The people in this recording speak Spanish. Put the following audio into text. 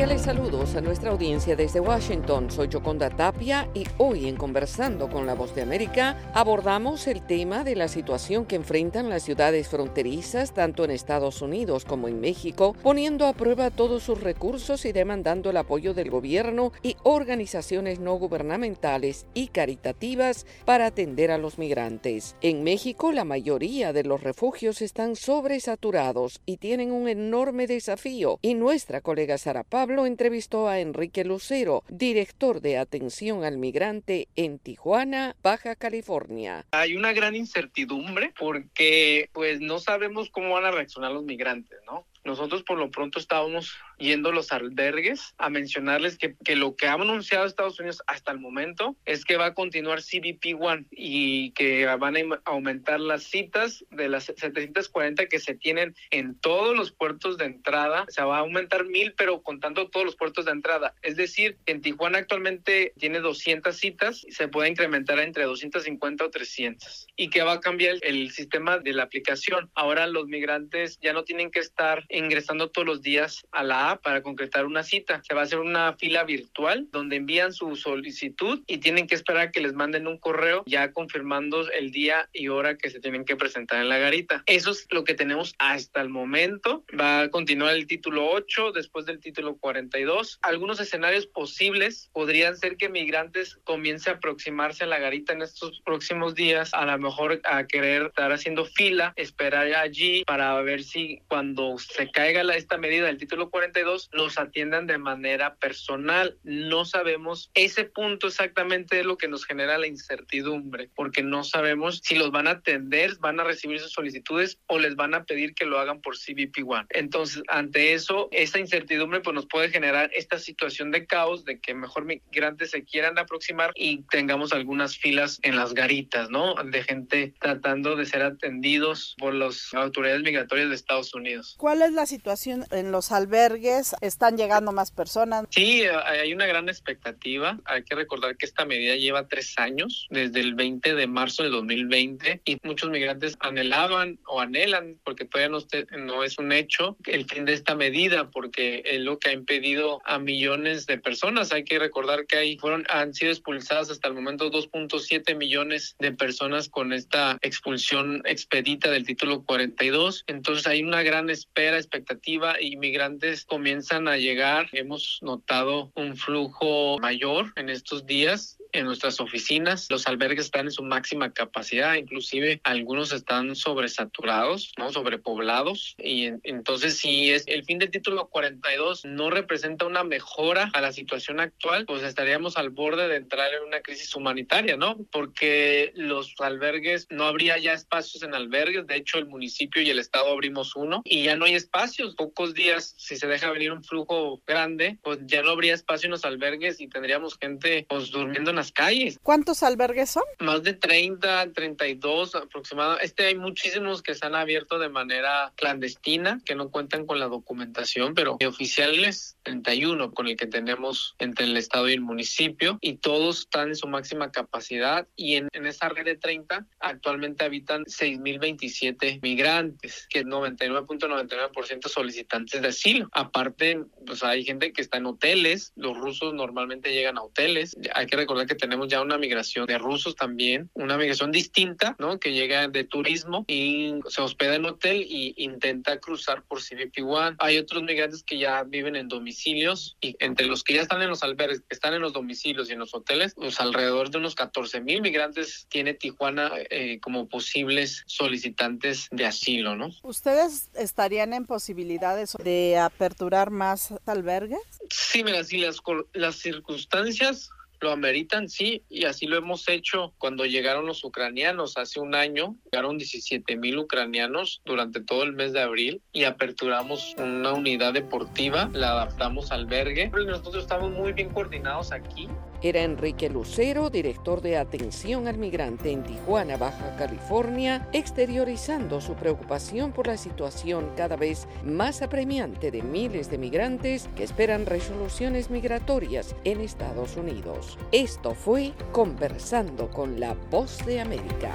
Cordiales saludos a nuestra audiencia desde Washington. Soy Joconda Tapia y hoy en Conversando con la Voz de América abordamos el tema de la situación que enfrentan las ciudades fronterizas tanto en Estados Unidos como en México, poniendo a prueba todos sus recursos y demandando el apoyo del gobierno y organizaciones no gubernamentales y caritativas para atender a los migrantes. En México la mayoría de los refugios están sobresaturados y tienen un enorme desafío y nuestra colega Sara Pablo entrevistó a Enrique Lucero, director de atención al migrante en Tijuana, Baja California. Hay una gran incertidumbre porque pues no sabemos cómo van a reaccionar los migrantes, ¿no? Nosotros por lo pronto estábamos yendo a los albergues a mencionarles que, que, lo que ha anunciado Estados Unidos hasta el momento es que va a continuar CBP One y que van a aumentar las citas de las 740 que se tienen en todos los puertos de entrada. Se va a aumentar mil, pero contando todos los puertos de entrada. Es decir, en Tijuana actualmente tiene 200 citas, se puede incrementar entre 250 o 300. Y que va a cambiar el sistema de la aplicación. Ahora los migrantes ya no tienen que estar ingresando todos los días a la app para concretar una cita. Se va a hacer una fila virtual donde envían su solicitud y tienen que esperar que les manden un correo ya confirmando el día y hora que se tienen que presentar en la garita. Eso es lo que tenemos hasta el momento. Va a continuar el título 8 después del título 42. Algunos escenarios posibles podrían ser que migrantes comience a aproximarse a la garita en estos próximos días, a lo mejor a querer estar haciendo fila, esperar allí para ver si cuando se caiga la, esta medida del título 42 los atiendan de manera personal. No sabemos ese punto exactamente es lo que nos genera la incertidumbre, porque no sabemos si los van a atender, van a recibir sus solicitudes o les van a pedir que lo hagan por CBP One. Entonces, ante eso, esa incertidumbre pues nos puede generar esta situación de caos de que mejor migrantes se quieran aproximar y tengamos algunas filas en las garitas, ¿no? De gente tratando de ser atendidos por las autoridades migratorias de Estados Unidos. ¿Cuál es la situación en los albergues? ¿Están llegando más personas? Sí, hay una gran expectativa. Hay que recordar que esta medida lleva tres años, desde el 20 de marzo del 2020, y muchos migrantes anhelaban o anhelan, porque todavía no, no es un hecho, el fin de esta medida, porque es lo que ha impedido a millones de personas. Hay que recordar que hay, fueron, han sido expulsadas hasta el momento 2.7 millones de personas con esta expulsión expedita del título 42. Entonces hay una gran espera, expectativa, inmigrantes comienzan a llegar. Hemos notado un flujo mayor en estos días en nuestras oficinas. Los albergues están en su máxima capacidad, inclusive algunos están sobresaturados, ¿no? sobrepoblados. Y en, entonces, si es el fin del título 42 no representa una mejora a la situación actual, pues estaríamos al borde de entrar en una crisis humanitaria, ¿no? Porque los albergues, no habría ya espacios en albergues. De hecho, el municipio y el estado abrimos uno y ya no hay espacios. Pocos días, si se deja venir un flujo grande, pues ya no habría espacio en los albergues y tendríamos gente pues durmiendo en las calles. ¿Cuántos albergues son? Más de 30, 32 aproximadamente. Este hay muchísimos que se han abierto de manera clandestina, que no cuentan con la documentación, pero oficiales 31 con el que tenemos entre el estado y el municipio y todos están en su máxima capacidad y en, en esa red de 30 actualmente habitan 6.027 migrantes, que es 99.99% solicitantes de asilo. Aparte, pues hay gente que está en hoteles, los rusos normalmente llegan a hoteles. Hay que recordar que tenemos ya una migración de rusos también, una migración distinta, ¿no? Que llega de turismo y se hospeda en hotel y intenta cruzar por CBP One. Hay otros migrantes que ya viven en domicilios y entre los que ya están en los albergues, que están en los domicilios y en los hoteles, pues alrededor de unos 14 mil migrantes tiene Tijuana eh, como posibles solicitantes de asilo, ¿no? ¿Ustedes estarían en posibilidades de aperturar más albergues? Sí, mira, sí, las, las circunstancias lo ameritan, sí, y así lo hemos hecho cuando llegaron los ucranianos hace un año. Llegaron 17 mil ucranianos durante todo el mes de abril y aperturamos una unidad deportiva, la adaptamos al albergue. Nosotros estamos muy bien coordinados aquí. Era Enrique Lucero, director de atención al migrante en Tijuana, Baja California, exteriorizando su preocupación por la situación cada vez más apremiante de miles de migrantes que esperan resoluciones migratorias en Estados Unidos. Esto fue Conversando con la Voz de América.